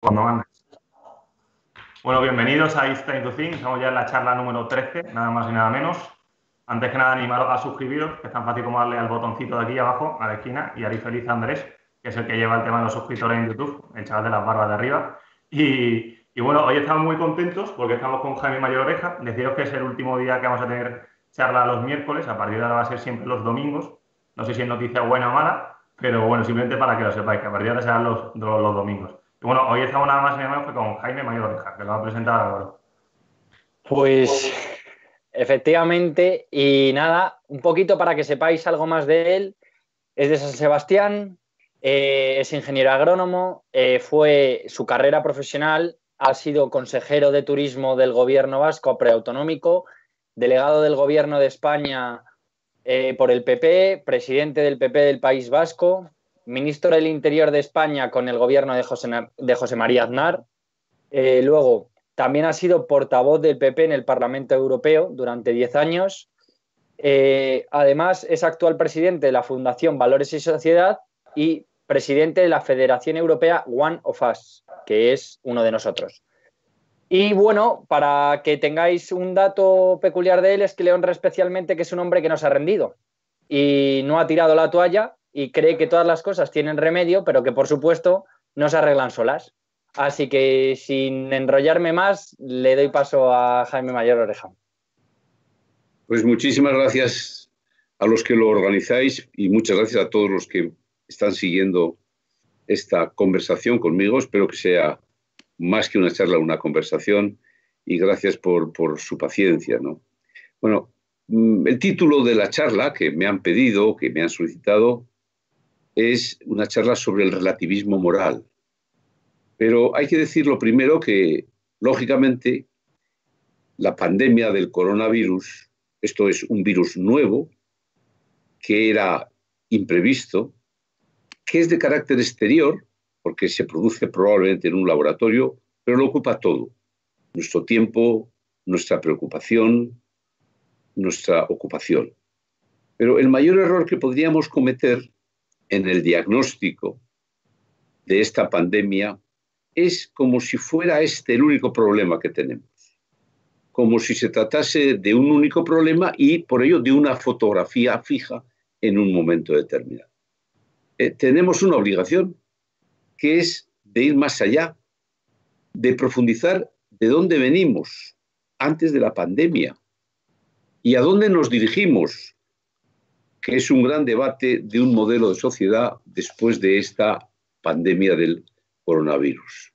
Cuando mandes. Bueno, bienvenidos a It's Time to Think. Estamos ya en la charla número 13, nada más y nada menos. Antes que nada, animaros a suscribiros, que es tan fácil como darle al botoncito de aquí abajo, a la esquina, y haré feliz a Andrés, que es el que lleva el tema de los suscriptores en YouTube, el chaval de las barbas de arriba. Y, bueno, hoy estamos muy contentos porque estamos con Jaime Mayor Oreja. Deciros que es el último día que vamos a tener charla los miércoles, a partir de ahora va a ser siempre los domingos. No sé si es noticia buena o mala, pero bueno, simplemente para que lo sepáis, que a partir de ahora serán los domingos. Bueno, hoy estamos nada más y nada menos que con Jaime Mayor que lo va a presentar ahora. Pues efectivamente, y nada, un poquito para que sepáis algo más de él. Es de San Sebastián, eh, es ingeniero agrónomo, eh, fue su carrera profesional, ha sido consejero de turismo del gobierno vasco preautonómico, delegado del gobierno de España eh, por el PP, presidente del PP del País Vasco, ministro del Interior de España con el gobierno de José, María Aznar. Eh, luego, también ha sido portavoz del PP en el Parlamento Europeo durante 10 años. Eh, además, es actual presidente de la Fundación Valores y Sociedad y presidente de la Federación Europea One of Us, que es uno de nosotros. Y bueno, para que tengáis un dato peculiar de él, es que le honra especialmente que es un hombre que no se ha rendido y no ha tirado la toalla y cree que todas las cosas tienen remedio, pero que por supuesto no se arreglan solas. Así que sin enrollarme más, le doy paso a Jaime Mayor Oreja. Pues muchísimas gracias a los que lo organizáis y muchas gracias a todos los que están siguiendo esta conversación conmigo. Espero que sea más que una charla, una conversación y gracias por, por su paciencia. ¿no? Bueno, mm, el título de la charla que me han pedido, que me han solicitado, es una charla sobre el relativismo moral. Pero hay que decir lo primero que, lógicamente, la pandemia del coronavirus, esto es un virus nuevo, que era imprevisto, que es de carácter exterior, porque se produce probablemente en un laboratorio, pero lo ocupa todo. Nuestro tiempo, nuestra preocupación, nuestra ocupación. Pero el mayor error que podríamos cometer en el diagnóstico de esta pandemia es como si fuera este el único problema que tenemos, como si se tratase de un único problema y por ello de una fotografía fija en un momento determinado. Eh, tenemos una obligación que es de ir más allá, de profundizar de dónde venimos antes de la pandemia y a dónde nos dirigimos que es un gran debate de un modelo de sociedad después de esta pandemia del coronavirus.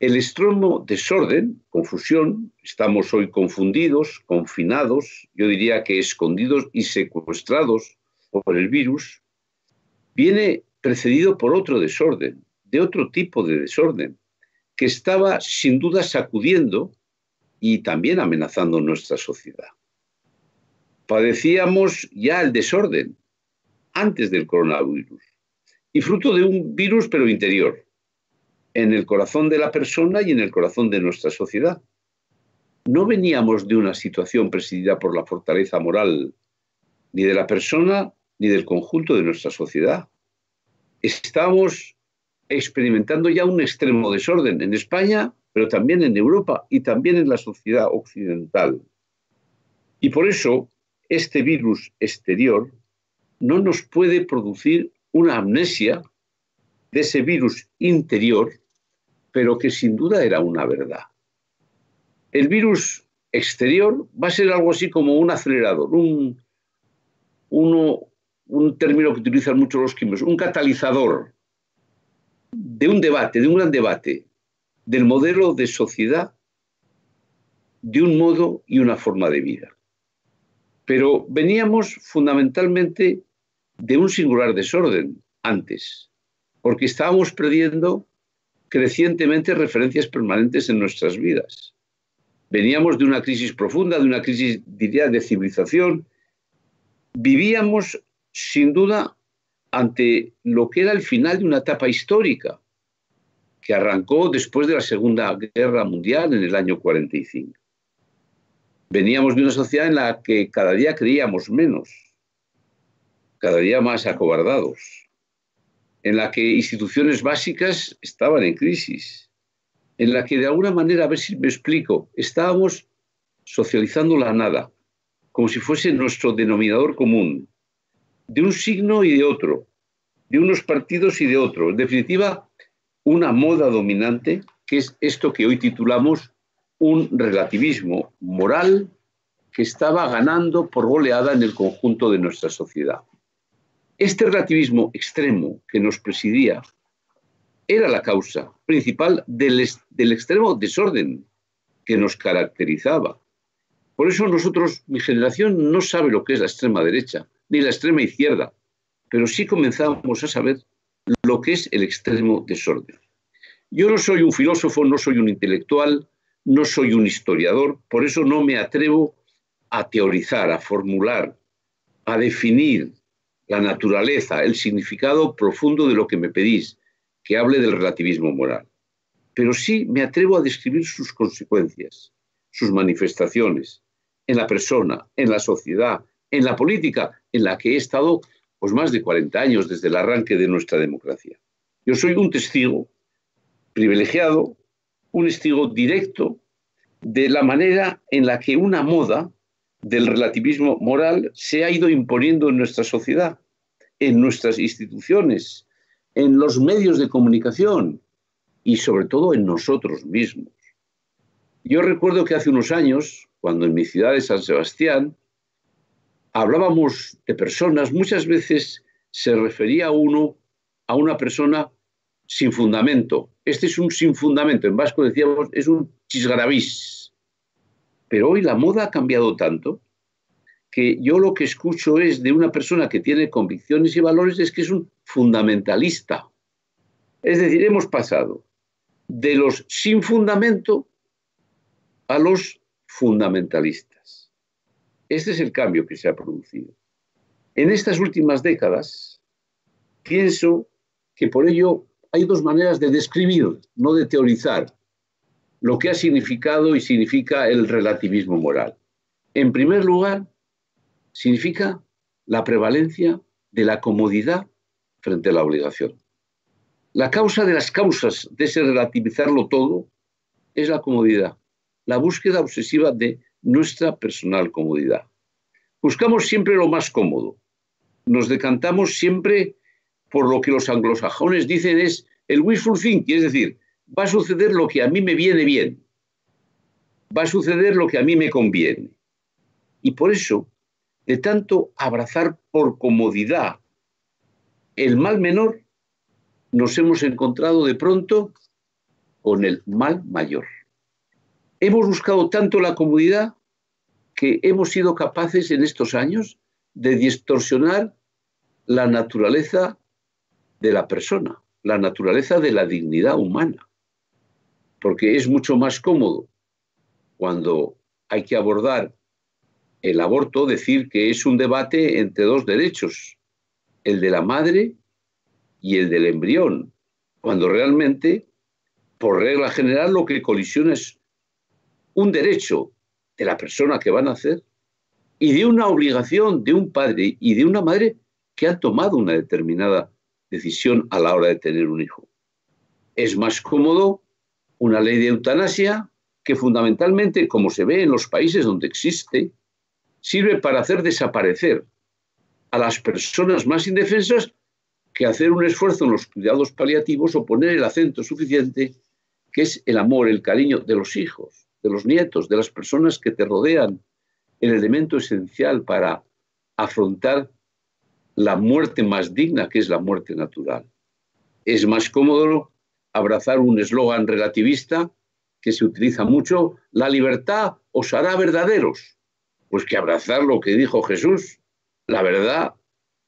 El extremo desorden, confusión, estamos hoy confundidos, confinados, yo diría que escondidos y secuestrados por el virus, viene precedido por otro desorden, de otro tipo de desorden, que estaba sin duda sacudiendo y también amenazando nuestra sociedad padecíamos ya el desorden antes del coronavirus y fruto de un virus pero interior, en el corazón de la persona y en el corazón de nuestra sociedad. No veníamos de una situación presidida por la fortaleza moral ni de la persona ni del conjunto de nuestra sociedad. Estamos experimentando ya un extremo desorden en España, pero también en Europa y también en la sociedad occidental. Y por eso este virus exterior no nos puede producir una amnesia de ese virus interior, pero que sin duda era una verdad. El virus exterior va a ser algo así como un acelerador, un, un término que utilizan mucho los químicos, un catalizador de un debate, de un gran debate, del modelo de sociedad, de un modo y una forma de vida. Pero veníamos fundamentalmente de un singular desorden antes, porque estábamos perdiendo crecientemente referencias permanentes en nuestras vidas. Veníamos de una crisis profunda, de una crisis, diría, de civilización. Vivíamos, sin duda, ante lo que era el final de una etapa histórica, que arrancó después de la Segunda Guerra Mundial en el año 45. Veníamos de una sociedad en la que cada día creíamos menos, cada día más acobardados. en la que instituciones básicas estaban en crisis, en la que de alguna manera, a ver si me explico, estábamos socializando la nada, como si fuese nuestro denominador común, de un signo y de otro, de unos partidos y de otros. En definitiva, una moda dominante, que es esto que hoy titulamos un relativismo moral que estaba ganando por goleada en el conjunto de nuestra sociedad. Este relativismo extremo que nos presidía era la causa principal del, extremo desorden que nos caracterizaba. Por eso nosotros, mi generación no sabe lo que es la extrema derecha ni la extrema izquierda, pero sí comenzamos a saber lo que es el extremo desorden. Yo no soy un filósofo, no soy un intelectual, no soy un historiador, por eso no me atrevo a teorizar, a formular, a definir la naturaleza, el significado profundo de lo que me pedís, que hable del relativismo moral. Pero sí me atrevo a describir sus consecuencias, sus manifestaciones, en la persona, en la sociedad, en la política, en la que he estado pues, más de 40 años desde el arranque de nuestra democracia. Yo soy un testigo privilegiado, un testigo directo de la manera en la que una moda del relativismo moral se ha ido imponiendo en nuestra sociedad, en nuestras instituciones, en los medios de comunicación y sobre todo en nosotros mismos. Yo recuerdo que hace unos años, cuando en mi ciudad de San Sebastián hablábamos de personas, muchas veces se refería uno a una persona sin fundamento. Este es un sin fundamento. En vasco decíamos, es un chisgarabís. Pero hoy la moda ha cambiado tanto que yo lo que escucho es de una persona que tiene convicciones y valores es que es un fundamentalista. Es decir, hemos pasado de los sin fundamento a los fundamentalistas. Este es el cambio que se ha producido. En estas últimas décadas, pienso que por ello hay dos maneras de describir, no de teorizar, lo que ha significado y significa el relativismo moral. En primer lugar, significa la prevalencia de la comodidad frente a la obligación. La causa de las causas de ese relativizarlo todo es la comodidad, la búsqueda obsesiva de nuestra personal comodidad. Buscamos siempre lo más cómodo. Nos decantamos siempre por lo que los anglosajones dicen es el wishful thinking, es decir, va a suceder lo que a mí me viene bien, va a suceder lo que a mí me conviene. Y por eso, de tanto abrazar por comodidad el mal menor, nos hemos encontrado de pronto con el mal mayor. Hemos buscado tanto la comodidad que hemos sido capaces en estos años de distorsionar la naturaleza de la persona, la naturaleza de la dignidad humana. Porque es mucho más cómodo cuando hay que abordar el aborto decir que es un debate entre dos derechos, el de la madre y el del embrión, cuando realmente, por regla general, lo que colisiona es un derecho de la persona que va a nacer y de una obligación de un padre y de una madre que han tomado una determinada decisión a la hora de tener un hijo. Es más cómodo una ley de eutanasia que fundamentalmente, como se ve en los países donde existe, sirve para hacer desaparecer a las personas más indefensas que hacer un esfuerzo en los cuidados paliativos o poner el acento suficiente que es el amor, el cariño de los hijos, de los nietos, de las personas que te rodean, el elemento esencial para afrontar la muerte más digna, que es la muerte natural. Es más cómodo abrazar un eslogan relativista que se utiliza mucho, la libertad os hará verdaderos. Pues que abrazar lo que dijo Jesús, la verdad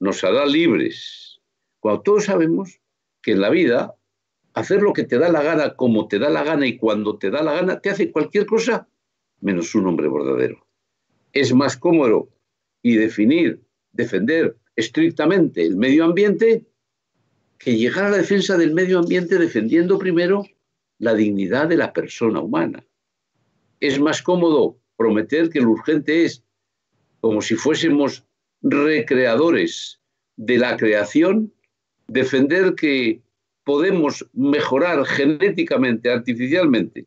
nos hará libres. Cuando todos sabemos que en la vida hacer lo que te da la gana, como te da la gana y cuando te da la gana, te hace cualquier cosa menos un hombre verdadero. Es más cómodo y definir, defender estrictamente el medio ambiente que llegar a la defensa del medio ambiente defendiendo primero la dignidad de la persona humana. Es más cómodo prometer que lo urgente es, como si fuésemos recreadores de la creación, defender que podemos mejorar genéticamente, artificialmente,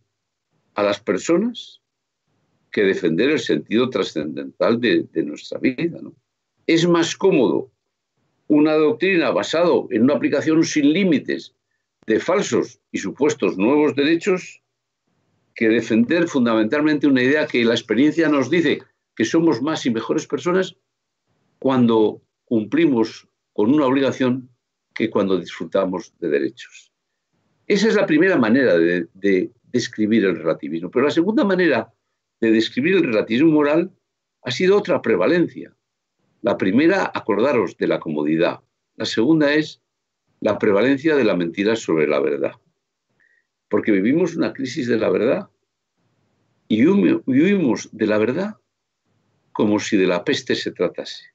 a las personas que defender el sentido trascendental de, nuestra vida. Es más cómodo una doctrina basada en una aplicación sin límites de falsos y supuestos nuevos derechos que defender fundamentalmente una idea que la experiencia nos dice que somos más y mejores personas cuando cumplimos con una obligación que cuando disfrutamos de derechos. Esa es la primera manera de, de describir el relativismo. Pero la segunda manera de describir el relativismo moral ha sido otra prevalencia. La primera, acordaros de la comodidad. La segunda es la prevalencia de la mentira sobre la verdad. Porque vivimos una crisis de la verdad y huimos de la verdad como si de la peste se tratase.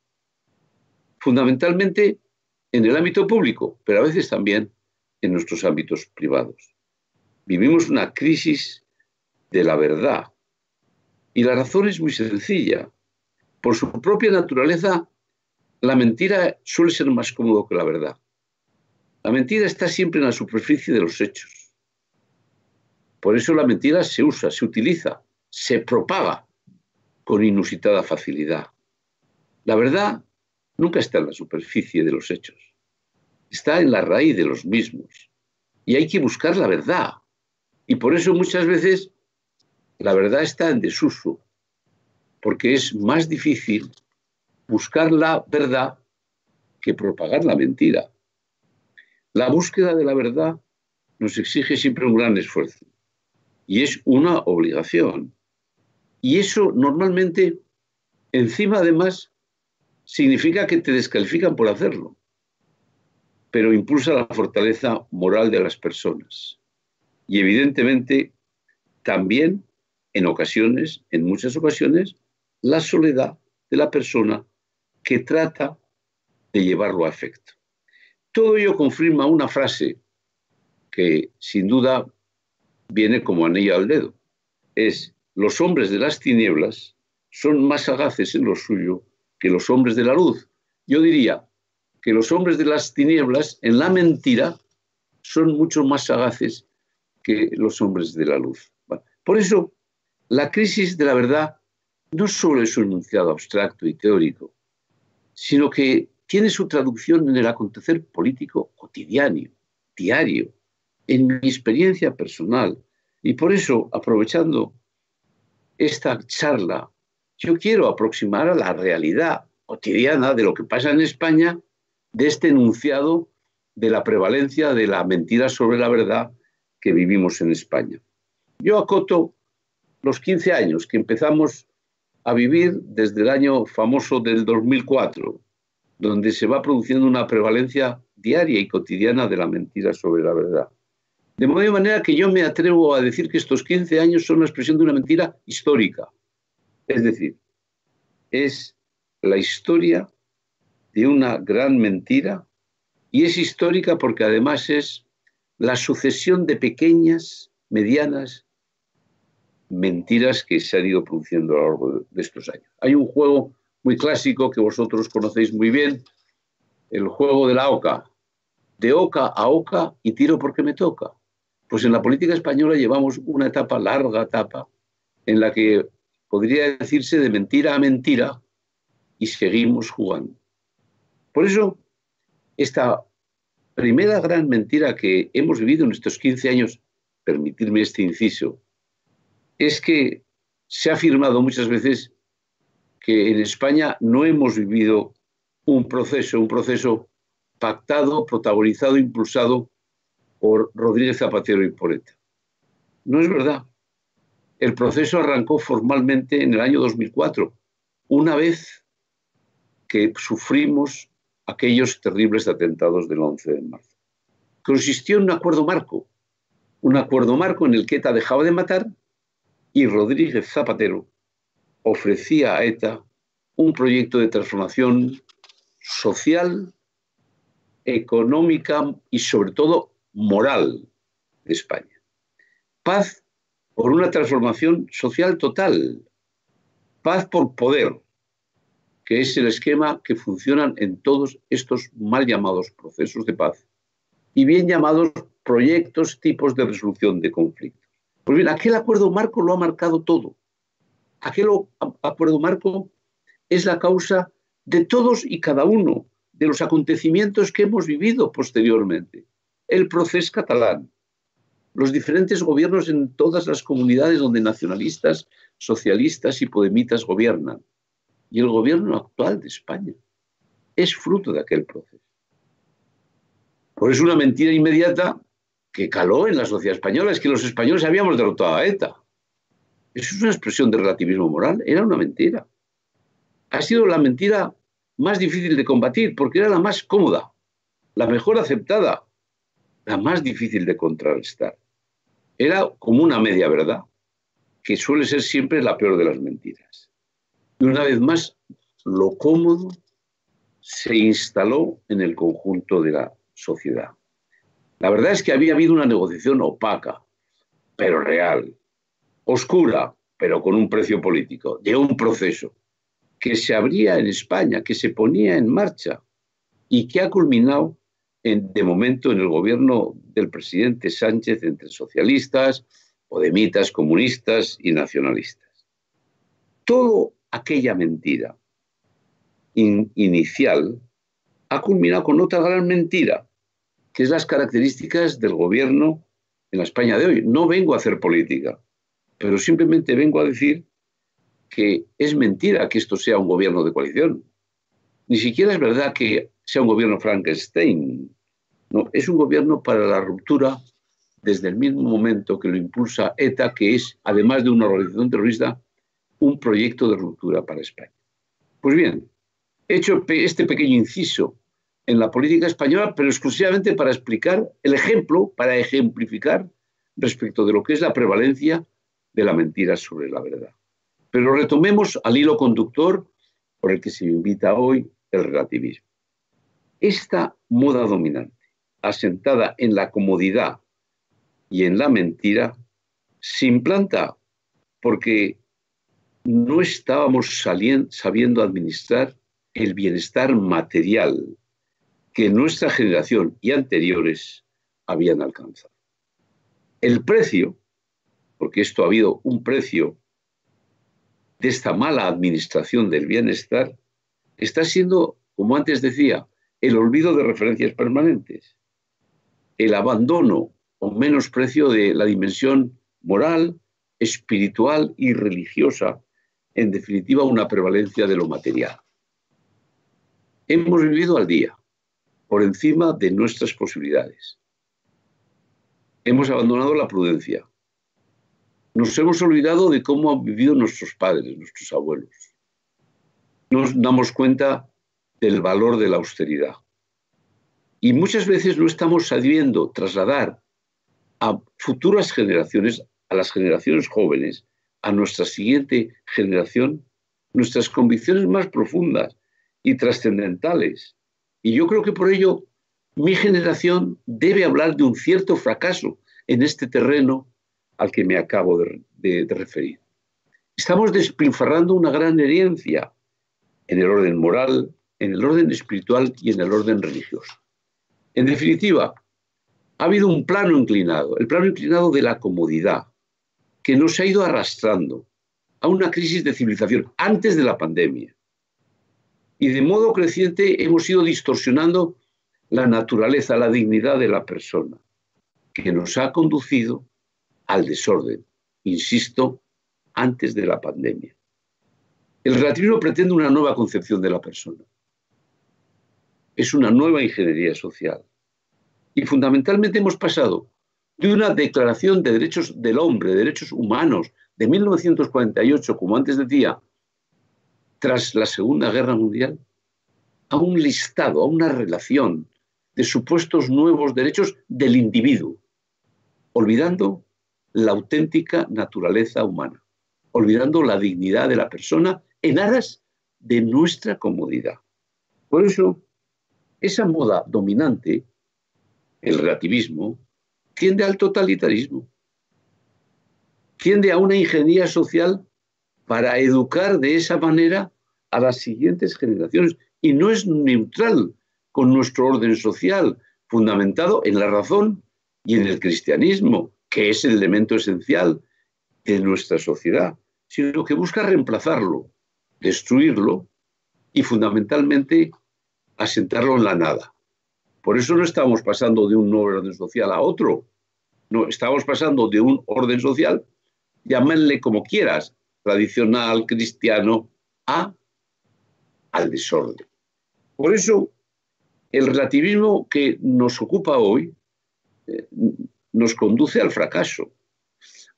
Fundamentalmente en el ámbito público, pero a veces también en nuestros ámbitos privados. Vivimos una crisis de la verdad. Y la razón es muy sencilla. Por su propia naturaleza, la mentira suele ser más cómodo que la verdad. La mentira está siempre en la superficie de los hechos. Por eso la mentira se usa, se utiliza, se propaga con inusitada facilidad. La verdad nunca está en la superficie de los hechos, está en la raíz de los mismos. Y hay que buscar la verdad. Y por eso muchas veces la verdad está en desuso, porque es más difícil buscar la verdad que propagar la mentira. La búsqueda de la verdad nos exige siempre un gran esfuerzo y es una obligación. Y eso normalmente, encima además, significa que te descalifican por hacerlo, pero impulsa la fortaleza moral de las personas. Y evidentemente también, en ocasiones, en muchas ocasiones, la soledad de la persona que trata de llevarlo a efecto. Todo ello confirma una frase que sin duda viene como anillo al dedo. Es, los hombres de las tinieblas son más sagaces en lo suyo que los hombres de la luz. Yo diría que los hombres de las tinieblas en la mentira son mucho más sagaces que los hombres de la luz. Por eso, la crisis de la verdad no solo es un enunciado abstracto y teórico, sino que tiene su traducción en el acontecer político cotidiano, diario, en mi experiencia personal. Y por eso, aprovechando esta charla, yo quiero aproximar a la realidad cotidiana de lo que pasa en España de este enunciado de la prevalencia de la mentira sobre la verdad que vivimos en España. Yo acoto los 15 años que empezamos a vivir desde el año famoso del 2004, donde se va produciendo una prevalencia diaria y cotidiana de la mentira sobre la verdad. De modo manera que yo me atrevo a decir que estos 15 años son la expresión de una mentira histórica. Es decir, es la historia de una gran mentira y es histórica porque además es la sucesión de pequeñas, medianas mentiras que se han ido produciendo a lo largo de estos años. Hay un juego muy clásico que vosotros conocéis muy bien, el juego de la oca. De oca a oca y tiro porque me toca. Pues en la política española llevamos una etapa, larga etapa, en la que podría decirse de mentira a mentira y seguimos jugando. Por eso, esta primera gran mentira que hemos vivido en estos 15 años, permitirme este inciso, es que se ha afirmado muchas veces que en España no hemos vivido un proceso, un proceso pactado, protagonizado, impulsado por Rodríguez Zapatero y por ETA. No es verdad. El proceso arrancó formalmente en el año 2004, una vez que sufrimos aquellos terribles atentados del 11 de marzo. Consistió en un acuerdo marco, un acuerdo marco en el que ETA dejaba de matar y Rodríguez Zapatero ofrecía a ETA un proyecto de transformación social, económica y sobre todo moral de España. Paz por una transformación social total. Paz por poder. que es el esquema que funcionan en todos estos mal llamados procesos de paz y bien llamados proyectos, tipos de resolución de conflictos. Bien, aquel acuerdo marco lo ha marcado todo. Aquel acuerdo marco es la causa de todos y cada uno de los acontecimientos que hemos vivido posteriormente. El proceso catalán, los diferentes gobiernos en todas las comunidades donde nacionalistas, socialistas y podemitas gobiernan, y el gobierno actual de España. Es fruto de aquel proceso. Por eso una mentira inmediata que caló en la sociedad española es que los españoles habíamos derrotado a ETA. Eso es una expresión de relativismo moral, era una mentira. Ha sido la mentira más difícil de combatir porque era la más cómoda, la mejor aceptada, la más difícil de contrarrestar. Era como una media verdad, que suele ser siempre la peor de las mentiras. Y una vez más, lo cómodo se instaló en el conjunto de la sociedad. La verdad es que había habido una negociación opaca, pero real, oscura, pero con un precio político, de un proceso que se abría en España, que se ponía en marcha y que ha culminado de momento en el gobierno del presidente Sánchez entre socialistas, podemitas, comunistas y nacionalistas. Todo aquella mentira inicial ha culminado con otra gran mentira, que es las características del gobierno en la España de hoy. No vengo a hacer política, pero simplemente vengo a decir que es mentira que esto sea un gobierno de coalición. Ni siquiera es verdad que sea un gobierno Frankenstein. No, es un gobierno para la ruptura desde el mismo momento que lo impulsa ETA, que es, además de una organización terrorista, un proyecto de ruptura para España. Pues bien, he hecho este pequeño inciso en la política española, pero exclusivamente para explicar el ejemplo, para ejemplificar respecto de lo que es la prevalencia de la mentira sobre la verdad. Pero retomemos al hilo conductor por el que se invita hoy el relativismo. Esta moda dominante, asentada en la comodidad y en la mentira, se implanta porque no estábamos sabiendo administrar el bienestar material que nuestra generación y anteriores habían alcanzado. El precio, porque esto ha habido un precio de esta mala administración del bienestar, está siendo, como antes decía, el olvido de referencias permanentes, el abandono o menosprecio de la dimensión moral, espiritual y religiosa, en definitiva una prevalencia de lo material. Hemos vivido al día, por encima de nuestras posibilidades. Hemos abandonado la prudencia. Nos hemos olvidado de cómo han vivido nuestros padres, nuestros abuelos. Nos damos cuenta del valor de la austeridad. Y muchas veces no estamos sabiendo trasladar a futuras generaciones, a las generaciones jóvenes, a nuestra siguiente generación, nuestras convicciones más profundas y trascendentales y yo creo que por ello mi generación debe hablar de un cierto fracaso en este terreno al que me acabo de, referir. Estamos despilfarrando una gran herencia en el orden moral, en el orden espiritual y en el orden religioso. En definitiva, ha habido un plano inclinado, el plano inclinado de la comodidad, que nos ha ido arrastrando a una crisis de civilización antes de la pandemia y de modo creciente hemos ido distorsionando la naturaleza, la dignidad de la persona, que nos ha conducido al desorden, insisto, antes de la pandemia. El relativismo pretende una nueva concepción de la persona. Es una nueva ingeniería social. Y fundamentalmente hemos pasado de una declaración de derechos del hombre, de derechos humanos, de 1948, como antes decía, tras la Segunda Guerra Mundial a un listado, a una relación de supuestos nuevos derechos del individuo, olvidando la auténtica naturaleza humana, olvidando la dignidad de la persona en aras de nuestra comodidad. Por eso, esa moda dominante, el relativismo, tiende al totalitarismo, tiende a una ingeniería social para educar de esa manera a las siguientes generaciones y no es neutral con nuestro orden social fundamentado en la razón y en el cristianismo, que es el elemento esencial de nuestra sociedad, sino que busca reemplazarlo, destruirlo y fundamentalmente asentarlo en la nada. Por eso no estamos pasando de un orden social a otro, no, estamos pasando de un orden social, llámenle como quieras, tradicional, cristiano, a al desorden. Por eso, el relativismo que nos ocupa hoy eh, nos conduce al fracaso.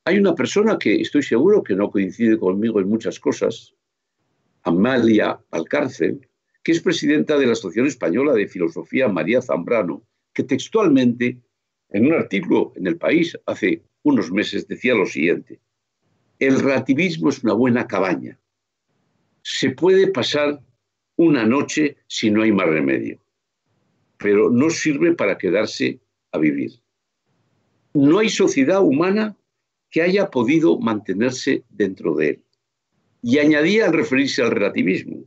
Hay una persona que estoy seguro que no coincide conmigo en muchas cosas, Amalia Alcárcel, que es presidenta de la Asociación Española de Filosofía María Zambrano, que textualmente, en un artículo en El País hace unos meses, decía lo siguiente, el relativismo es una buena cabaña. Se puede pasar una noche si no hay más remedio, pero no sirve para quedarse a vivir. No hay sociedad humana que haya podido mantenerse dentro de él. Y añadía al referirse al relativismo,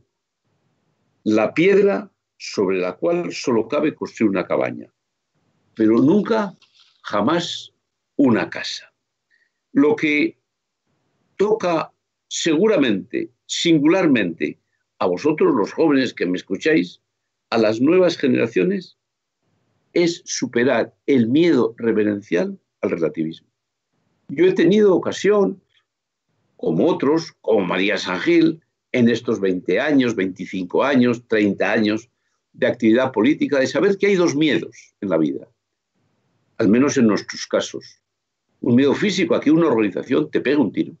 la piedra sobre la cual solo cabe construir una cabaña, pero nunca, jamás una casa. Lo que toca seguramente, singularmente, a vosotros los jóvenes que me escucháis, a las nuevas generaciones, es superar el miedo reverencial al relativismo. Yo he tenido ocasión, como otros, como María San Gil, en estos 20 años, 25 años, 30 años de actividad política, de saber que hay dos miedos en la vida, al menos en nuestros casos. Un miedo físico a que una organización te pegue un tiro.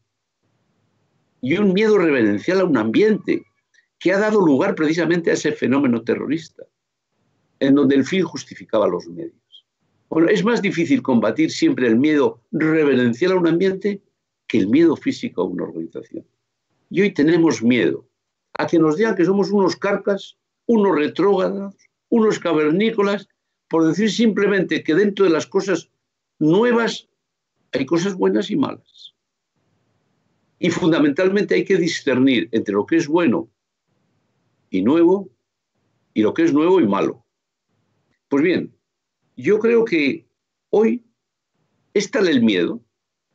Y un miedo reverencial a un ambiente que ha dado lugar precisamente a ese fenómeno terrorista, en donde el fin justificaba los medios. Bueno, es más difícil combatir siempre el miedo reverencial a un ambiente que el miedo físico a una organización. Y hoy tenemos miedo a que nos digan que somos unos carcas, unos retrógrados, unos cavernícolas, por decir simplemente que dentro de las cosas nuevas hay cosas buenas y malas. Y fundamentalmente hay que discernir entre lo que es bueno y nuevo y lo que es nuevo y malo. Pues bien, yo creo que hoy es tal el miedo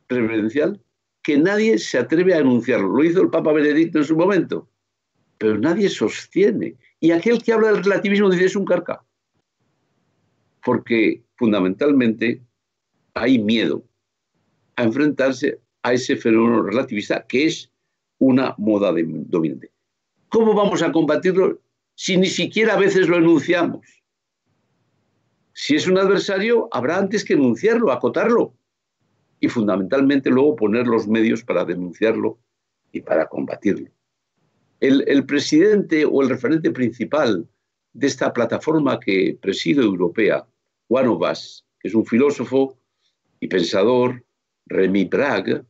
reverencial que nadie se atreve a anunciarlo. Lo hizo el Papa Benedicto en su momento, pero nadie sostiene. Y aquel que habla del relativismo dice es un carca. Porque fundamentalmente hay miedo a enfrentarse a ese fenómeno relativista que es una moda dominante. ¿Cómo vamos a combatirlo si ni siquiera a veces lo enunciamos? Si es un adversario, habrá antes que enunciarlo, acotarlo y fundamentalmente luego poner los medios para denunciarlo y para combatirlo. El, presidente o el referente principal de esta plataforma que presido europea, of Us, que es un filósofo y pensador, Remy Brague,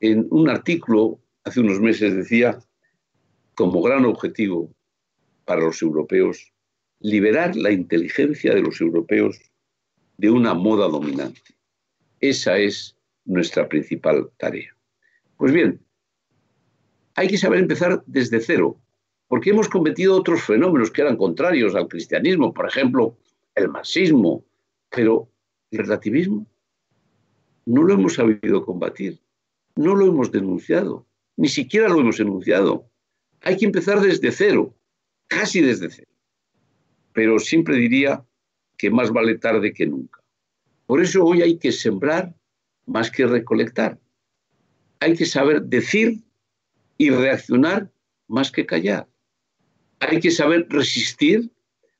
en un artículo hace unos meses decía como gran objetivo para los europeos liberar la inteligencia de los europeos de una moda dominante. Esa es nuestra principal tarea. Pues bien, hay que saber empezar desde cero, porque hemos cometido otros fenómenos que eran contrarios al cristianismo, por ejemplo, el marxismo, pero el relativismo no lo hemos sabido combatir, no lo hemos denunciado, ni siquiera lo hemos enunciado. Hay que empezar desde cero, casi desde cero. Pero siempre diría que más vale tarde que nunca. Por eso hoy hay que sembrar más que recolectar. Hay que saber decir y reaccionar más que callar. Hay que saber resistir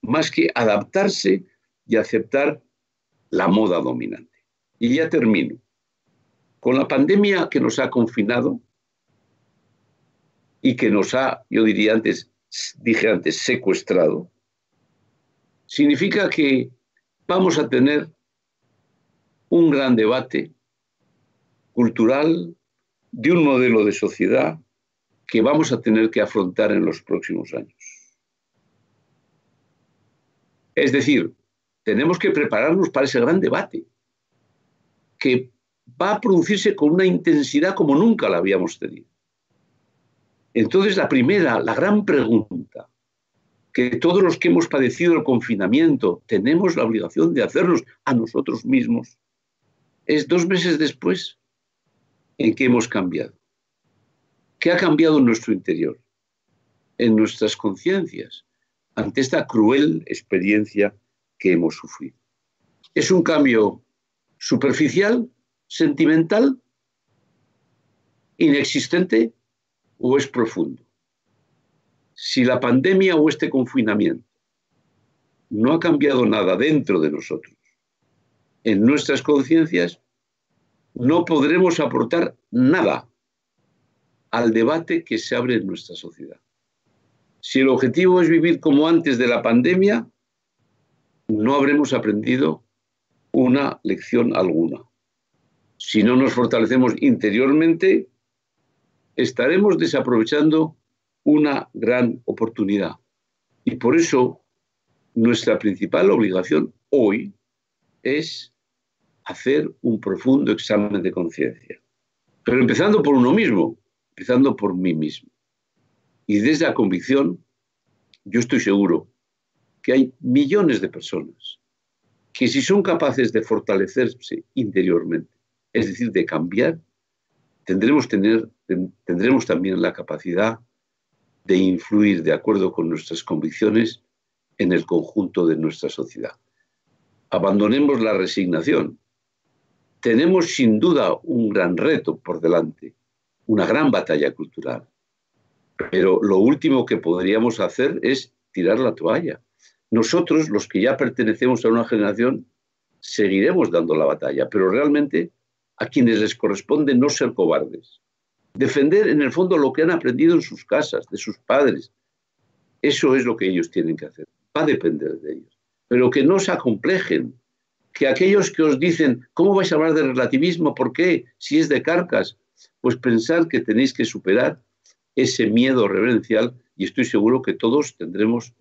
más que adaptarse y aceptar la moda dominante. Y ya termino. Con la pandemia que nos ha confinado, y que nos ha, yo diría antes, dije antes, secuestrado, significa que vamos a tener un gran debate cultural de un modelo de sociedad que vamos a tener que afrontar en los próximos años. Es decir, tenemos que prepararnos para ese gran debate que va a producirse con una intensidad como nunca la habíamos tenido Entonces, la primera, la gran pregunta que todos los que hemos padecido el confinamiento tenemos la obligación de hacernos a nosotros mismos, es dos meses después en que hemos cambiado. ¿Qué ha cambiado en nuestro interior? En nuestras conciencias, ante esta cruel experiencia que hemos sufrido. ¿Es un cambio superficial, sentimental, inexistente o es profundo? si la pandemia o este confinamiento no ha cambiado nada dentro de nosotros, en nuestras conciencias, no podremos aportar nada al debate que se abre en nuestra sociedad. Si el objetivo es vivir como antes de la pandemia, no habremos aprendido una lección alguna. Si no nos fortalecemos interiormente, estaremos desaprovechando una gran oportunidad. Y por eso nuestra principal obligación hoy es hacer un profundo examen de conciencia. Pero empezando por uno mismo, empezando por mí mismo. Y desde la convicción, yo estoy seguro que hay millones de personas que si son capaces de fortalecerse interiormente, es decir, de cambiar, tendremos, también la capacidad de influir de acuerdo con nuestras convicciones en el conjunto de nuestra sociedad. Abandonemos la resignación. Tenemos sin duda un gran reto por delante, una gran batalla cultural. Pero lo último que podríamos hacer es tirar la toalla. Nosotros, los que ya pertenecemos a una generación, seguiremos dando la batalla, pero realmente a quienes les corresponde no ser cobardes, defender en el fondo lo que han aprendido en sus casas, de sus padres. Eso es lo que ellos tienen que hacer. Va a depender de ellos. Pero que no se acomplejen. Que aquellos que os dicen, ¿cómo vais a hablar de relativismo? ¿Por qué? Si es de carcas. Pues pensar que tenéis que superar ese miedo reverencial y estoy seguro que todos tendremos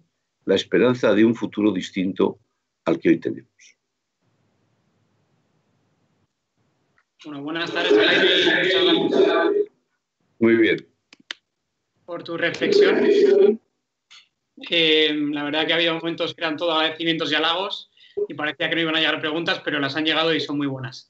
la esperanza de un futuro distinto al que hoy tenemos. Bueno, buenas tardes. Muy bien. Por tu reflexión. Eh, la verdad que ha habido momentos que eran todo agradecimientos y halagos y parecía que no iban a llegar preguntas, pero las han llegado y son muy buenas.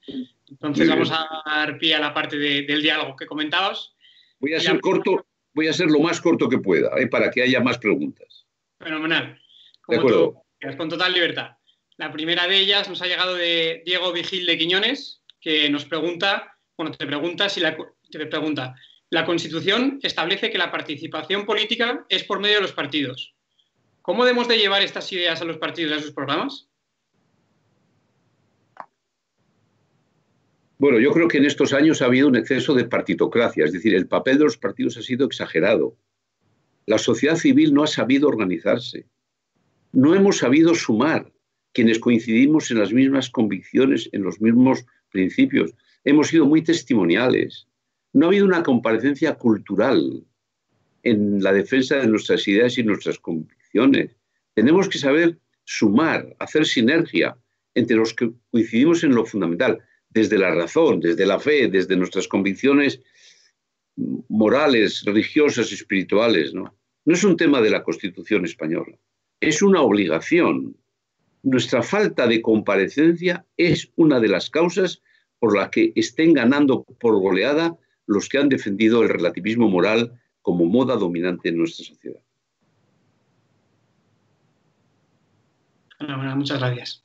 Entonces vamos a dar pie a la parte del diálogo que comentabas. Voy a ser corto, voy a ser lo más corto que pueda, eh, para que haya más preguntas. Fenomenal. Como con total libertad. La primera de ellas nos ha llegado de Diego Vigil de Quiñones, que nos pregunta, bueno, te pregunta si la, te pregunta, la Constitución establece que la participación política es por medio de los partidos. ¿Cómo debemos de llevar estas ideas a los partidos y a sus programas? Bueno, yo creo que en estos años ha habido un exceso de partitocracia, es decir, el papel de los partidos ha sido exagerado. La sociedad civil no ha sabido organizarse. No hemos sabido sumar quienes coincidimos en las mismas convicciones, en los mismos principios. Hemos sido muy testimoniales. No ha habido una comparecencia cultural en la defensa de nuestras ideas y nuestras convicciones. Tenemos que saber sumar, hacer sinergia entre los que coincidimos en lo fundamental, desde la razón, desde la fe, desde nuestras convicciones morales, religiosas, espirituales. ¿no? no es un tema de la Constitución española, es una obligación. Nuestra falta de comparecencia es una de las causas por la que estén ganando por goleada los que han defendido el relativismo moral como moda dominante en nuestra sociedad. Bueno, muchas gracias.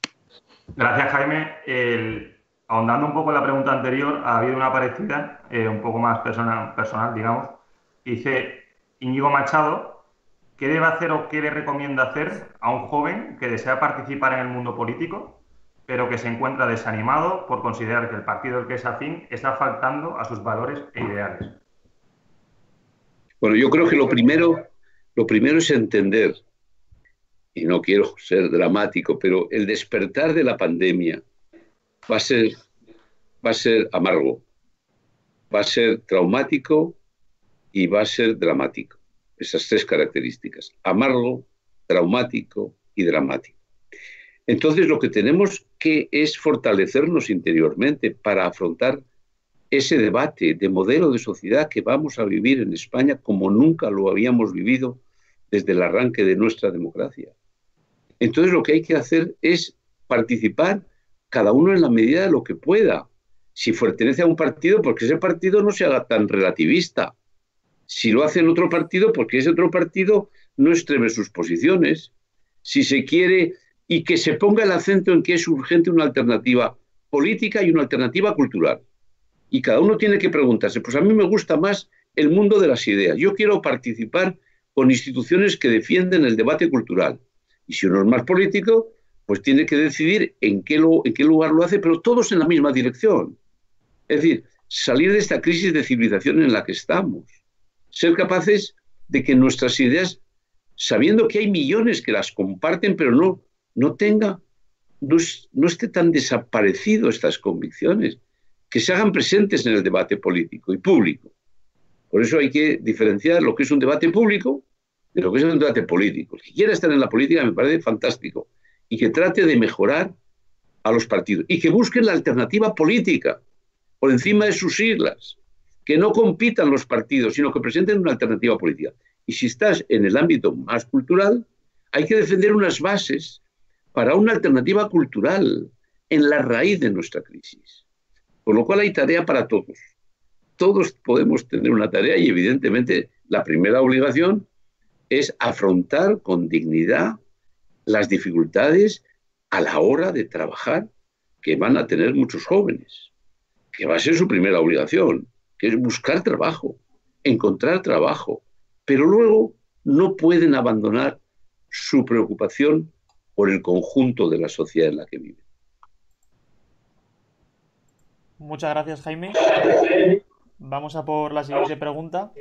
Gracias, Jaime. ahondando un poco en la pregunta anterior, ha habido una parecida, eh, un poco más personal, personal, digamos. Dice Íñigo Machado, ¿qué debe hacer o qué le recomienda hacer a un joven que desea participar en el mundo político pero que se encuentra desanimado por considerar que el partido al que es afín está faltando a sus valores e ideales. Bueno, yo creo que lo primero, lo primero es entender, y no quiero ser dramático, pero el despertar de la pandemia va a ser, va a ser amargo, va a ser traumático y va a ser dramático. Esas tres características, amargo, traumático y dramático. Entonces lo que tenemos que es fortalecernos interiormente para afrontar ese debate de modelo de sociedad que vamos a vivir en España como nunca lo habíamos vivido desde el arranque de nuestra democracia. Entonces lo que hay que hacer es participar cada uno en la medida de lo que pueda. Si pertenece a un partido, porque ese partido no se haga tan relativista. Si lo hace en otro partido, porque ese otro partido no extreme sus posiciones. Si se quiere y que se ponga el acento en que es urgente una alternativa política y una alternativa cultural. Y cada uno tiene que preguntarse, pues a mí me gusta más el mundo de las ideas. Yo quiero participar con instituciones que defienden el debate cultural. Y si uno es más político, pues tiene que decidir en qué, en qué lugar lo hace, pero todos en la misma dirección. Es decir, salir de esta crisis de civilización en la que estamos. Ser capaces de que nuestras ideas, sabiendo que hay millones que las comparten, pero no no tenga, no, esté tan desaparecido estas convicciones, que se hagan presentes en el debate político y público. Por eso hay que diferenciar lo que es un debate público de lo que es un debate político. El que quiera estar en la política me parece fantástico y que trate de mejorar a los partidos y que busquen la alternativa política por encima de sus siglas, que no compitan los partidos, sino que presenten una alternativa política. Y si estás en el ámbito más cultural, hay que defender unas bases para una alternativa cultural en la raíz de nuestra crisis. Con lo cual hay tarea para todos. Todos podemos tener una tarea y evidentemente la primera obligación es afrontar con dignidad las dificultades a la hora de trabajar que van a tener muchos jóvenes, que va a ser su primera obligación, que es buscar trabajo, encontrar trabajo, pero luego no pueden abandonar su preocupación por el conjunto de la sociedad en la que vive. Muchas gracias, Jaime. Vamos a por la siguiente pregunta,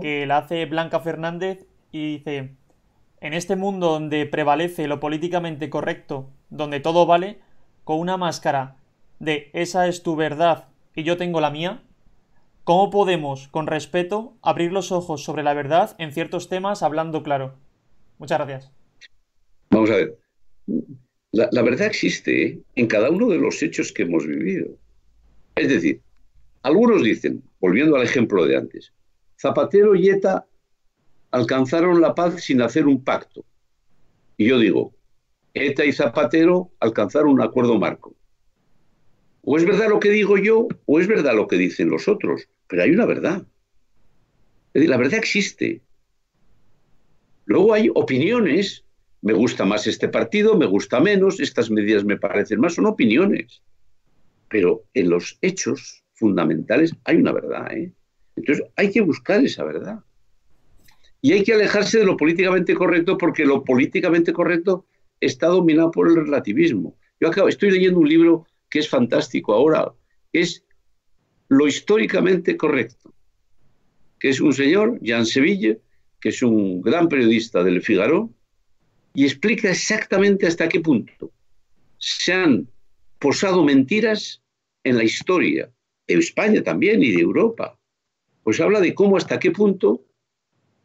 que la hace Blanca Fernández y dice, en este mundo donde prevalece lo políticamente correcto, donde todo vale, con una máscara de esa es tu verdad y yo tengo la mía, ¿cómo podemos, con respeto, abrir los ojos sobre la verdad en ciertos temas hablando claro? Muchas gracias. Vamos a ver. La, verdad existe en cada uno de los hechos que hemos vivido. Es decir, algunos dicen, volviendo al ejemplo de antes, Zapatero y ETA alcanzaron la paz sin hacer un pacto. Y yo digo, ETA y Zapatero alcanzaron un acuerdo marco. O es verdad lo que digo yo, o es verdad lo que dicen los otros, pero hay una verdad. Es decir, la verdad existe. Luego hay opiniones me gusta más este partido, me gusta menos, estas medidas me parecen más, son opiniones. Pero en los hechos fundamentales hay una verdad. ¿eh? Entonces hay que buscar esa verdad. Y hay que alejarse de lo políticamente correcto porque lo políticamente correcto está dominado por el relativismo. Yo acabo, estoy leyendo un libro que es fantástico ahora, es Lo históricamente correcto, que es un señor, Jean Seville, que es un gran periodista del Figaro, y explica exactamente hasta qué punto se han posado mentiras en la historia, de España también y de Europa. Pues habla de cómo hasta qué punto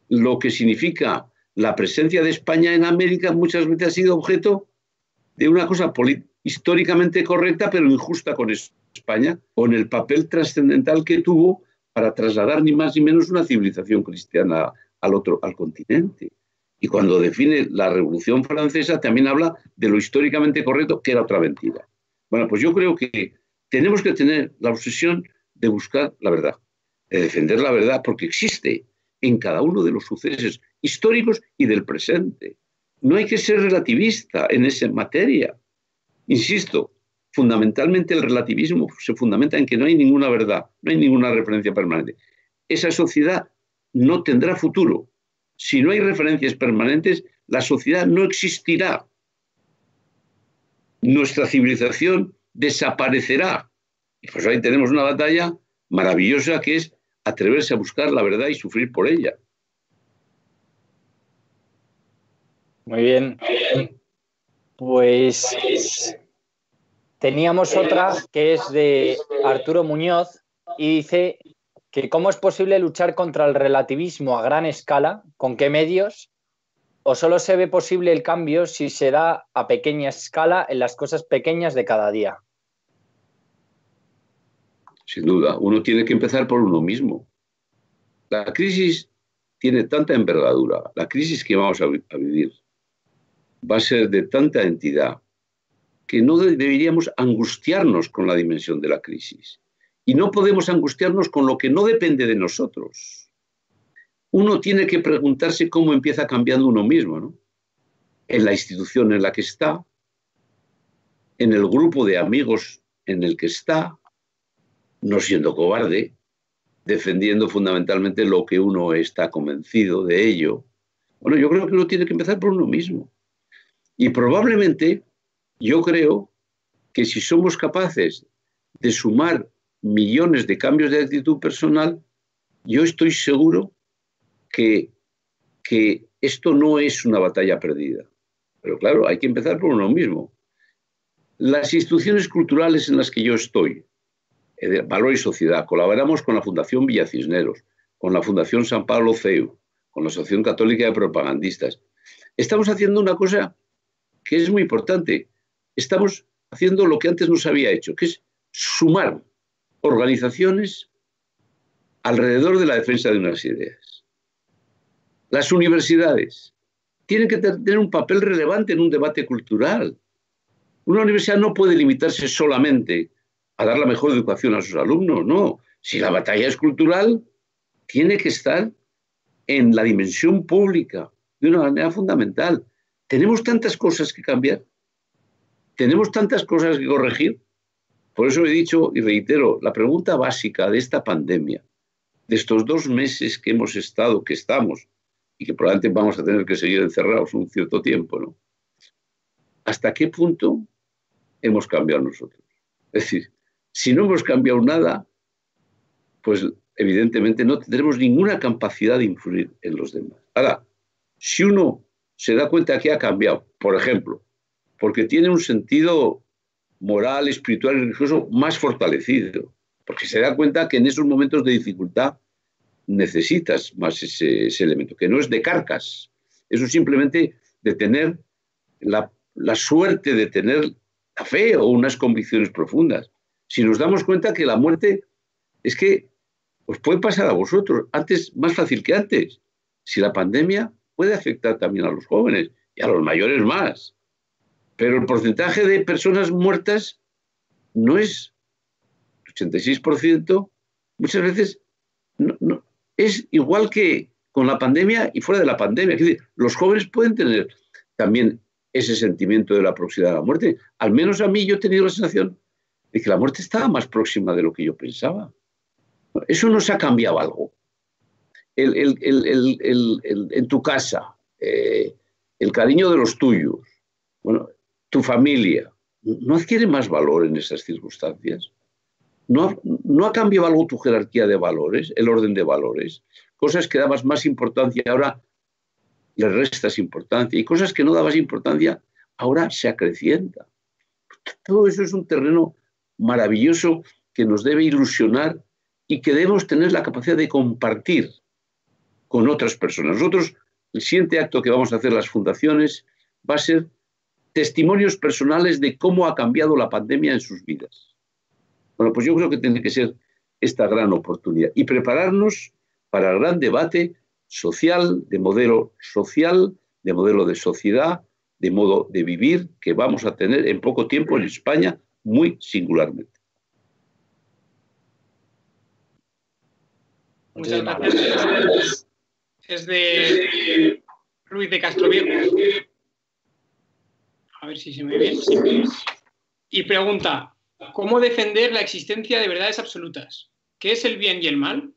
lo que significa la presencia de España en América muchas veces ha sido objeto de una cosa históricamente correcta pero injusta con España, con el papel trascendental que tuvo para trasladar ni más ni menos una civilización cristiana al otro, al continente. Y cuando define la Revolución Francesa también habla de lo históricamente correcto, que era otra mentira. Bueno, pues yo creo que tenemos que tener la obsesión de buscar la verdad, de defender la verdad, porque existe en cada uno de los sucesos históricos y del presente. No hay que ser relativista en esa materia. Insisto, fundamentalmente el relativismo se fundamenta en que no hay ninguna verdad, no hay ninguna referencia permanente. Esa sociedad no tendrá futuro si no hay referencias permanentes, la sociedad no existirá. Nuestra civilización desaparecerá. Y pues ahí tenemos una batalla maravillosa que es atreverse a buscar la verdad y sufrir por ella. Muy bien. Pues teníamos otra que es de Arturo Muñoz y dice que cómo es posible luchar contra el relativismo a gran escala, con qué medios, o solo se ve posible el cambio si se da a pequeña escala en las cosas pequeñas de cada día. sin duda. Uno tiene que empezar por uno mismo. La crisis tiene tanta envergadura, la crisis que vamos a, vivir va a ser de tanta entidad que no deberíamos angustiarnos con la dimensión de la crisis. Y no podemos angustiarnos con lo que no depende de nosotros. Uno tiene que preguntarse cómo empieza cambiando uno mismo, ¿no? En la institución en la que está, en el grupo de amigos en el que está, no siendo cobarde, defendiendo fundamentalmente lo que uno está convencido de ello. Bueno, yo creo que uno tiene que empezar por uno mismo. Y probablemente yo creo que si somos capaces de sumar millones de cambios de actitud personal, yo estoy seguro que, que esto no es una batalla perdida. Pero claro, hay que empezar por uno mismo. Las instituciones culturales en las que yo estoy, eh, Valor y Sociedad. Colaboramos con la Fundación Villa Cisneros, con la Fundación San Pablo CEU, con la Asociación Católica de Propagandistas. Estamos haciendo una cosa que es muy importante. Estamos haciendo lo que antes no se había hecho, que es sumar organizaciones alrededor de la defensa de unas ideas. Las universidades tienen que tener un papel relevante en un debate cultural. Una universidad no puede limitarse solamente a dar la mejor educación a sus alumnos, no. Si la batalla es cultural, tiene que estar en la dimensión pública de una manera fundamental. Tenemos tantas cosas que cambiar, tenemos tantas cosas que corregir. Por eso he dicho y reitero, la pregunta básica de esta pandemia, de estos dos meses que hemos estado, que estamos, y que probablemente vamos a tener que seguir encerrados un cierto tiempo, ¿no? ¿Hasta qué punto hemos cambiado nosotros? Es decir, si no hemos cambiado nada, pues evidentemente no tendremos ninguna capacidad de influir en los demás. Ahora, si uno se da cuenta que ha cambiado, por ejemplo, porque tiene un sentido moral, espiritual y religioso más fortalecido, porque se da cuenta que en esos momentos de dificultad necesitas más ese, elemento, que no es de carcas, eso simplemente de tener la, la suerte de tener la fe o unas convicciones profundas si nos damos cuenta que la muerte es que os puede pasar a vosotros, antes más fácil que antes. Si la pandemia puede afectar también a los jóvenes y a los mayores más. Pero el porcentaje de personas muertas no es 86%, muchas veces es igual que con la pandemia y fuera de la pandemia. los jóvenes pueden tener también ese sentimiento de la proximidad a la muerte. Al menos a mí yo he tenido la sensación de que la muerte estaba más próxima de lo que yo pensaba. Eso nos ha cambiado algo. en tu casa, eh, el cariño de los tuyos, bueno, tu familia, ¿no adquiere más valor en esas circunstancias? ¿No, ¿No ha cambiado algo tu jerarquía de valores, el orden de valores? Cosas que dabas más importancia ahora le restas importancia y cosas que no dabas importancia ahora se acrecienta. Todo eso es un terreno maravilloso que nos debe ilusionar y que debemos tener la capacidad de compartir con otras personas. Nosotros, el siguiente acto que vamos a hacer las fundaciones va a ser testimonios personales de cómo ha cambiado la pandemia en sus vidas. Bueno, pues yo creo que tiene que ser esta gran oportunidad y prepararnos para el gran debate social, de modelo social, de modelo de sociedad, de modo de vivir que vamos a tener en poco tiempo en España muy singularmente. Muchas gracias. Es de Ruiz de Castroviejo. A ver si se me ve bien. Y pregunta, ¿cómo defender la existencia de verdades absolutas? ¿Qué es el bien y el mal?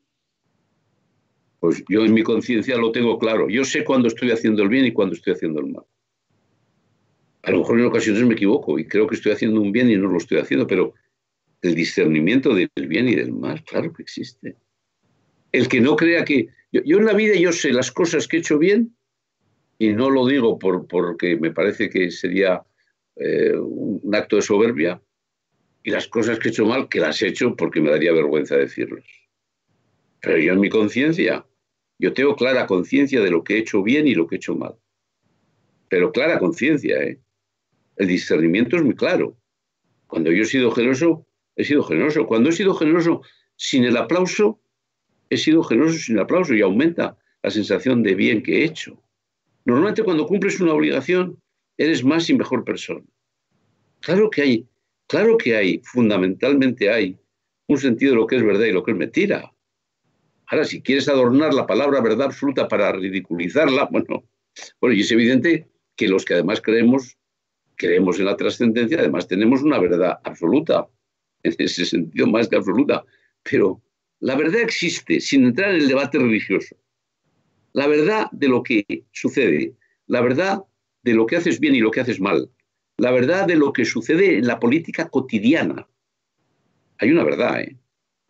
Pues yo en mi conciencia lo tengo claro. Yo sé cuándo estoy haciendo el bien y cuándo estoy haciendo el mal. A lo mejor en ocasiones me equivoco y creo que estoy haciendo un bien y no lo estoy haciendo, pero el discernimiento del bien y del mal, claro que existe. El que no crea que... Yo, en la vida yo sé las cosas que he hecho bien y no lo digo por, porque me parece que sería eh, un acto de soberbia y las cosas que he hecho mal que las he hecho porque me daría vergüenza decirlas. Pero yo en mi conciencia, yo tengo clara conciencia de lo que he hecho bien y lo que he hecho mal. Pero clara conciencia, ¿eh? El discernimiento es muy claro. Cuando yo he sido generoso, he sido generoso. Cuando he sido generoso sin el aplauso, he sido generoso sin el aplauso y aumenta la sensación de bien que he hecho. Normalmente cuando cumples una obligación, eres más y mejor persona. Claro que hay, claro que hay, fundamentalmente hay un sentido de lo que es verdad y lo que es mentira. Ahora, si quieres adornar la palabra verdad absoluta para ridiculizarla, bueno, bueno, y es evidente que los que además creemos, creemos en la trascendencia, además tenemos una verdad absoluta, en ese sentido más que absoluta. Pero la verdad existe sin entrar en el debate religioso. La verdad de lo que sucede, la verdad de lo que haces bien y lo que haces mal, la verdad de lo que sucede en la política cotidiana. Hay una verdad, ¿eh?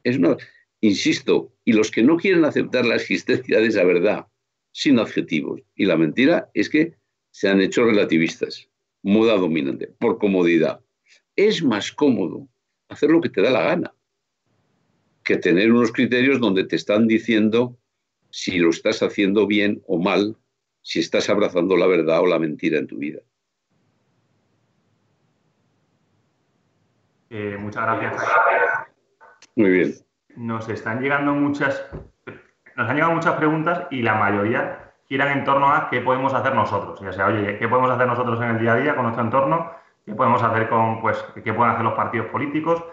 Es una, insisto, y los que no quieren aceptar la existencia de esa verdad sin adjetivos. Y la mentira es que se han hecho relativistas, moda dominante, por comodidad. Es más cómodo hacer lo que te da la gana que tener unos criterios donde te están diciendo si lo estás haciendo bien o mal, si estás abrazando la verdad o la mentira en tu vida. Eh, muchas gracias. Muy bien. Nos están llegando muchas, nos han llegado muchas preguntas y la mayoría giran en torno a qué podemos hacer nosotros. Ya sea, oye, ¿qué podemos hacer nosotros en el día a día con nuestro entorno? ¿Qué podemos hacer con, pues, qué pueden hacer los partidos políticos?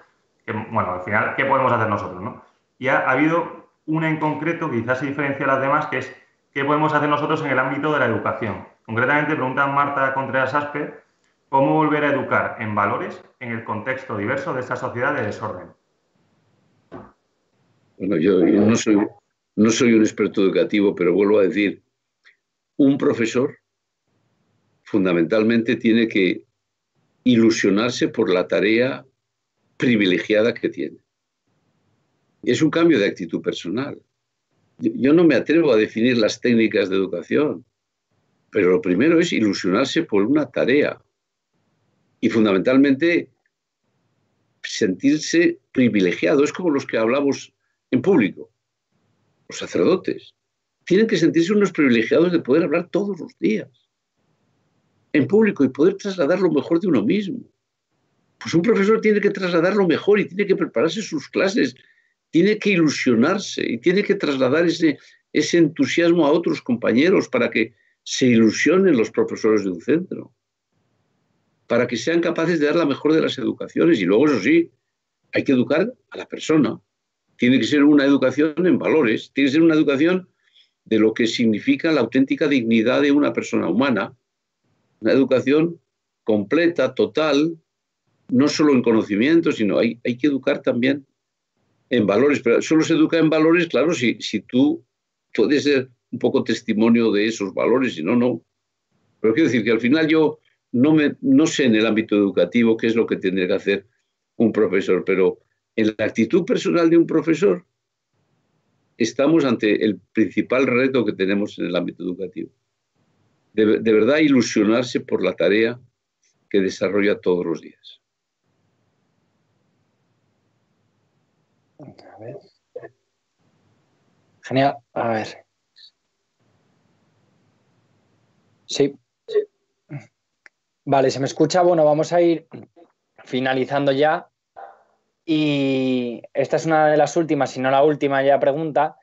bueno, al final, ¿qué podemos hacer nosotros? ¿no? Y ha, habido una en concreto quizás se diferencia a las demás, que es qué podemos hacer nosotros en el ámbito de la educación. Concretamente, pregunta Marta Contreras Aspe, ¿cómo volver a educar en valores en el contexto diverso de esta sociedad de desorden? Bueno, yo, no, soy, no soy un experto educativo, pero vuelvo a decir, un profesor fundamentalmente tiene que ilusionarse por la tarea privilegiada que tiene. Es un cambio de actitud personal. Yo no me atrevo a definir las técnicas de educación, pero lo primero es ilusionarse por una tarea y fundamentalmente sentirse privilegiado. Es como los que hablamos en público, los sacerdotes. Tienen que sentirse unos privilegiados de poder hablar todos los días en público y poder trasladar lo mejor de uno mismo. Pues un profesor tiene que trasladar lo mejor y tiene que prepararse sus clases, tiene que ilusionarse y tiene que trasladar ese, entusiasmo a otros compañeros para que se ilusionen los profesores de un centro, para que sean capaces de dar la mejor de las educaciones. Y luego, eso sí, hay que educar a la persona. Tiene que ser una educación en valores, tiene que ser una educación de lo que significa la auténtica dignidad de una persona humana, una educación completa, total, no solo en conocimiento, sino hay que educar también en valores. Pero solo se educa en valores, claro, si, si tú puedes ser un poco testimonio de esos valores, si no, no. Pero quiero decir que al final yo no, me, no sé en el ámbito educativo qué es lo que tendría que hacer un profesor, pero en la actitud personal de un profesor estamos ante el principal reto que tenemos en el ámbito educativo. de verdad ilusionarse por la tarea que desarrolla todos los días. Genial. A ver. Sí. Vale, ¿se me escucha? Bueno, vamos a ir finalizando ya. Y esta es una de las últimas, si no la última ya pregunta.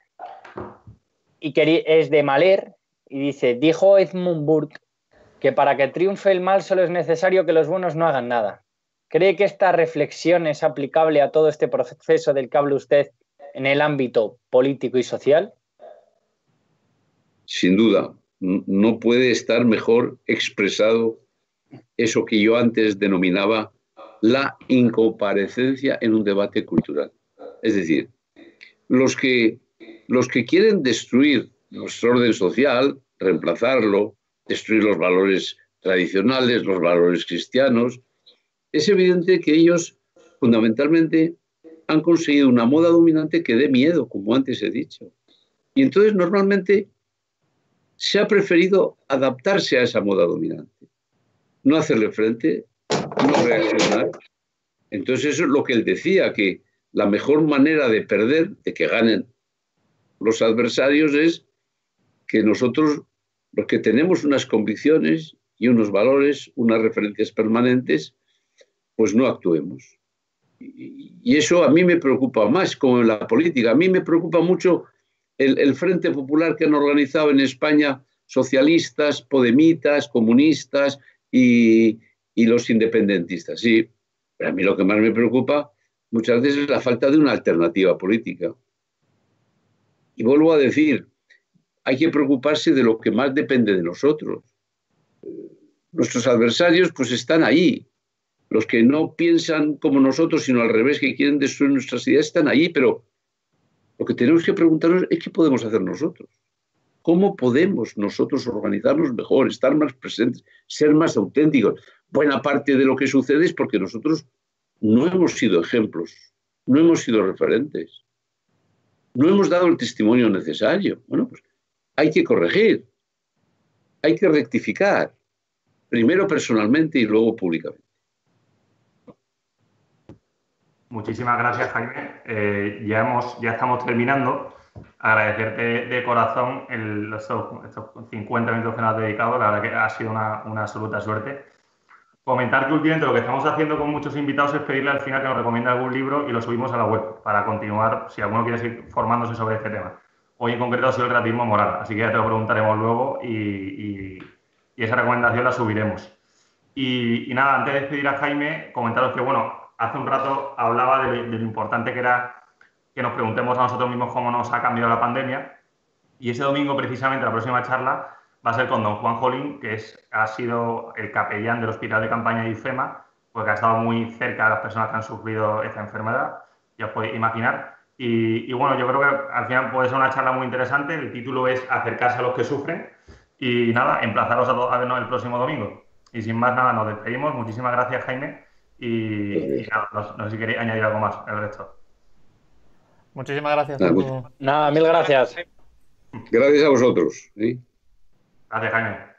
Y es de Maler y dice, dijo Edmund Burke que para que triunfe el mal solo es necesario que los buenos no hagan nada. ¿Cree que esta reflexión es aplicable a todo este proceso del que habla usted en el ámbito político y social? Sin duda, no puede estar mejor expresado eso que yo antes denominaba la incomparecencia en un debate cultural. Es decir, los que, los que quieren destruir nuestro orden social, reemplazarlo, destruir los valores tradicionales, los valores cristianos, es evidente que ellos fundamentalmente han conseguido una moda dominante que dé miedo, como antes he dicho. Y entonces normalmente se ha preferido adaptarse a esa moda dominante, no hacerle frente, no reaccionar. Entonces eso es lo que él decía, que la mejor manera de perder, de que ganen los adversarios, es que nosotros, los que tenemos unas convicciones y unos valores, unas referencias permanentes, pues no actuemos. Y eso a mí me preocupa más, como en la política. A mí me preocupa mucho el, Frente Popular que han organizado en España socialistas, podemitas, comunistas y, y los independentistas. Sí, pero a mí lo que más me preocupa muchas veces es la falta de una alternativa política. Y vuelvo a decir, hay que preocuparse de lo que más depende de nosotros. Nuestros adversarios pues están ahí. Los que no piensan como nosotros, sino al revés, que quieren destruir nuestras ideas, están ahí, pero lo que tenemos que preguntarnos es qué podemos hacer nosotros. ¿Cómo podemos nosotros organizarnos mejor, estar más presentes, ser más auténticos? Buena parte de lo que sucede es porque nosotros no hemos sido ejemplos, no hemos sido referentes, no hemos dado el testimonio necesario. Bueno, pues hay que corregir, hay que rectificar, primero personalmente y luego públicamente. Muchísimas gracias, Jaime. Eh, ya, hemos, ya estamos terminando. Agradecerte de corazón estos, 50 minutos que nos has dedicado. La verdad que ha sido una, una absoluta suerte. Comentar que últimamente lo que estamos haciendo con muchos invitados es pedirle al final que nos recomiende algún libro y lo subimos a la web para continuar, si alguno quiere seguir formándose sobre este tema. Hoy en concreto ha sido el gratismo moral, así que ya te lo preguntaremos luego y, esa recomendación la subiremos. Y, nada, antes de despedir a Jaime, comentaros que, bueno, hace un rato hablaba de, lo importante que era que nos preguntemos a nosotros mismos cómo nos ha cambiado la pandemia. Y ese domingo, precisamente, la próxima charla va a ser con don Juan Jolín, que es, ha sido el capellán del Hospital de Campaña de IFEMA, porque ha estado muy cerca de las personas que han sufrido esta enfermedad, ya os podéis imaginar. Y, bueno, yo creo que al final puede ser una charla muy interesante. El título es Acercarse a los que sufren. Y nada, emplazaros a, a vernos el próximo domingo. Y sin más nada, nos despedimos. Muchísimas gracias, Jaime. Y, nada, no, sé si queréis añadir algo más el resto. Muchísimas gracias. Nada, mil gracias. Gracias a vosotros. ¿sí? Gracias, Jaime.